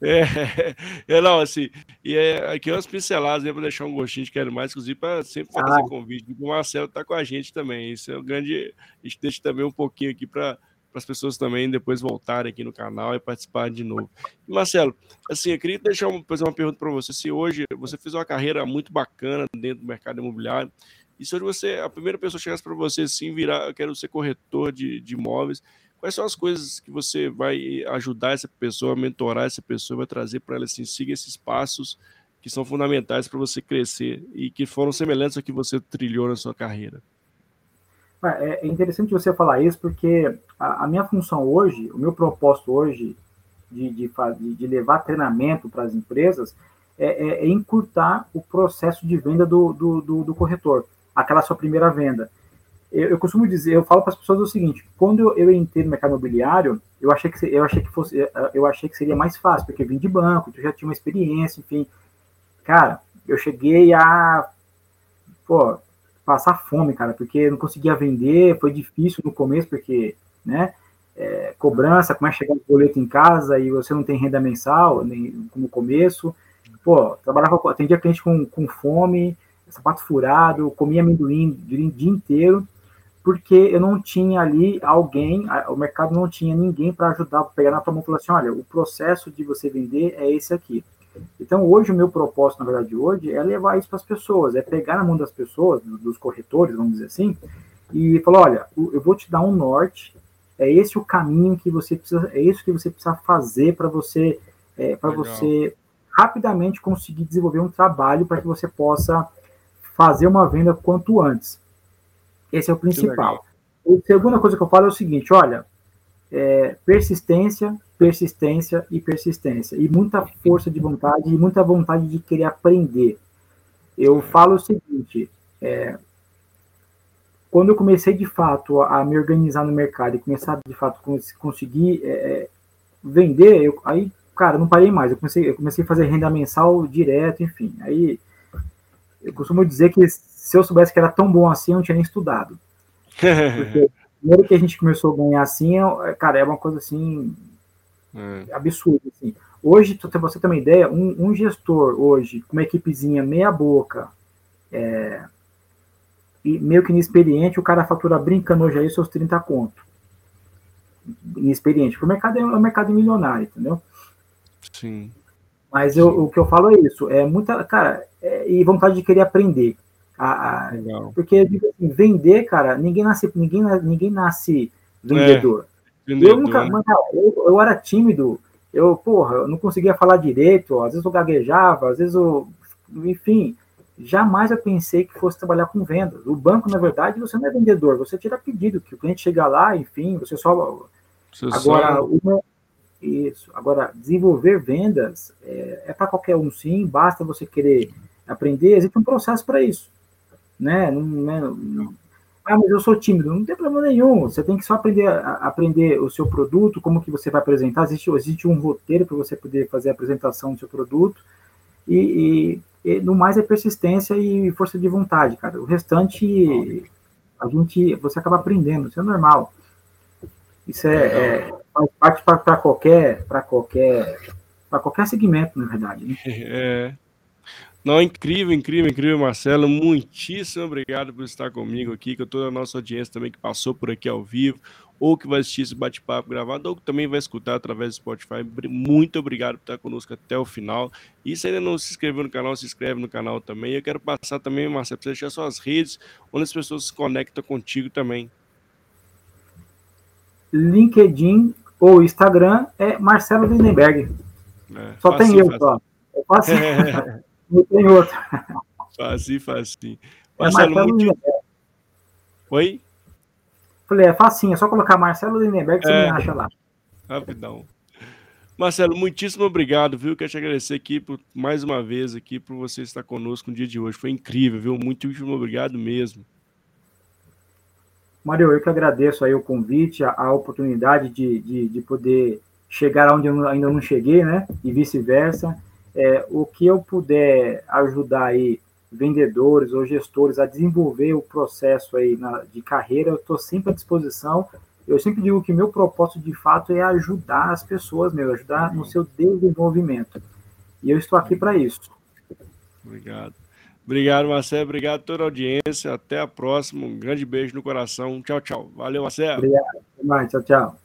É, é, não, assim, e é, aqui é umas pinceladas né, para deixar um gostinho de quero mais, inclusive para sempre fazer ah. convite. O Marcelo está com a gente também. Isso é um grande. A gente deixa também um pouquinho aqui para as pessoas também depois voltarem aqui no canal e participar de novo. E Marcelo, assim, eu queria deixar uma, fazer uma pergunta para você. Se hoje você fez uma carreira muito bacana dentro do mercado imobiliário, e se hoje você, a primeira pessoa chegasse para você assim, virar, eu quero ser corretor de, de imóveis, Quais são as coisas que você vai ajudar essa pessoa, mentorar essa pessoa, vai trazer para ela assim, siga esses passos que são fundamentais para você crescer e que foram semelhantes ao que você trilhou na sua carreira? É, é interessante você falar isso, porque a, a minha função hoje, o meu propósito hoje de, de, de levar treinamento para as empresas é, é, é, encurtar o processo de venda do, do, do, do corretor, aquela sua primeira venda eu, eu costumo dizer, eu falo para as pessoas o seguinte: quando eu, eu entrei no mercado imobiliário, eu achei que eu achei que fosse, eu achei que seria mais fácil, porque vim de banco, eu já tinha uma experiência, enfim. Cara, eu cheguei a pô, passar fome, cara, porque eu não conseguia vender, foi difícil no começo, porque, né, é, cobrança, como é chegar o boleto em casa e você não tem renda mensal, nem no começo. Pô, trabalhava, atendia cliente com, com fome, sapato furado, comia amendoim o dia inteiro porque eu não tinha ali alguém, o mercado não tinha ninguém para ajudar, pegar na tua mão e falar assim, olha, o processo de você vender é esse aqui. Então, hoje, o meu propósito, na verdade, hoje, é levar isso para as pessoas, é pegar na mão das pessoas, dos corretores, vamos dizer assim, e falar, olha, eu vou te dar um norte, é esse o caminho que você precisa, é isso que você precisa fazer para você, é, para você rapidamente conseguir desenvolver um trabalho para que você possa fazer uma venda quanto antes. Esse é o principal. A segunda coisa que eu falo é o seguinte: olha, é, persistência, persistência e persistência. E muita força de vontade e muita vontade de querer aprender. Eu falo o seguinte: é, quando eu comecei de fato a me organizar no mercado e começar de fato a conseguir é, é, vender, eu, aí, cara, não parei mais. Eu comecei, eu comecei a fazer renda mensal direto, enfim. Aí eu costumo dizer que se eu soubesse que era tão bom assim, eu não tinha nem estudado. Porque primeiro que a gente começou a ganhar assim, é, cara, é uma coisa assim é. absurda. Assim. Hoje, para você ter uma ideia, um, um, gestor hoje, com uma equipezinha meia boca, é, e meio que inexperiente, o cara fatura brincando hoje aí seus 30 conto. Inexperiente, porque o mercado é um mercado milionário, entendeu? Sim. Mas eu, o que eu falo é isso, é muita, cara, é, e vontade de querer aprender. A, a, porque assim, vender, cara, ninguém nasce, ninguém, ninguém nasce vendedor. É, vendedor. Eu nunca, mano, eu, eu era tímido, eu, porra, eu não conseguia falar direito, às vezes eu gaguejava, às vezes eu, enfim, jamais eu pensei que fosse trabalhar com vendas. O banco, na verdade, você não é vendedor, você tira pedido, que o cliente chega lá, enfim, você só. Você agora, só... Uma, isso. Agora, desenvolver vendas é, é para qualquer um, sim, basta você querer aprender, existe um processo para isso. Né? Não, não, não, ah, mas eu sou tímido. Não tem problema nenhum. Você tem que só aprender a, aprender o seu produto, como que você vai apresentar. Existe, existe um roteiro para você poder fazer a apresentação do seu produto. E, e, e, no mais é persistência e força de vontade, cara. O restante a gente você acaba aprendendo, isso é normal. Isso é, é faz parte para qualquer para qualquer para qualquer segmento, na verdade. Né? É. Não, incrível, incrível, incrível, Marcelo. Muitíssimo obrigado por estar comigo aqui, com toda a nossa audiência também que passou por aqui ao vivo, ou que vai assistir esse bate-papo gravado, ou que também vai escutar através do Spotify. Muito obrigado por estar conosco até o final. E se ainda não se inscreveu no canal, se inscreve no canal também. Eu quero passar também, Marcelo, para você deixar suas redes, onde as pessoas se conectam contigo também. LinkedIn ou Instagram é Marcelo Lindenberg. É, só tem eu, só. É fácil. Não tem outro. Facinho, facinho. É Marcelo, Marcelo muito... Oi? Falei, é facinho, é só colocar Marcelo Lindenberg que é... você me acha lá. Rapidão. Marcelo, muitíssimo obrigado, viu? Quero te agradecer aqui por mais uma vez aqui por você estar conosco no dia de hoje. Foi incrível, viu? Muitíssimo obrigado mesmo. Mário, eu que agradeço aí o convite, a, a oportunidade de, de, de, poder chegar onde eu ainda não cheguei, né? E vice-versa é, o que eu puder ajudar aí vendedores ou gestores a desenvolver o processo aí na, de carreira, eu estou sempre à disposição. Eu sempre digo que meu propósito de fato é ajudar as pessoas, meu, ajudar no seu desenvolvimento. E eu estou aqui para isso. Obrigado. Obrigado, Marcelo. Obrigado a toda a audiência. Até a próxima. Um grande beijo no coração. Tchau, tchau. Valeu, Marcelo. Obrigado. Até mais. Tchau, tchau.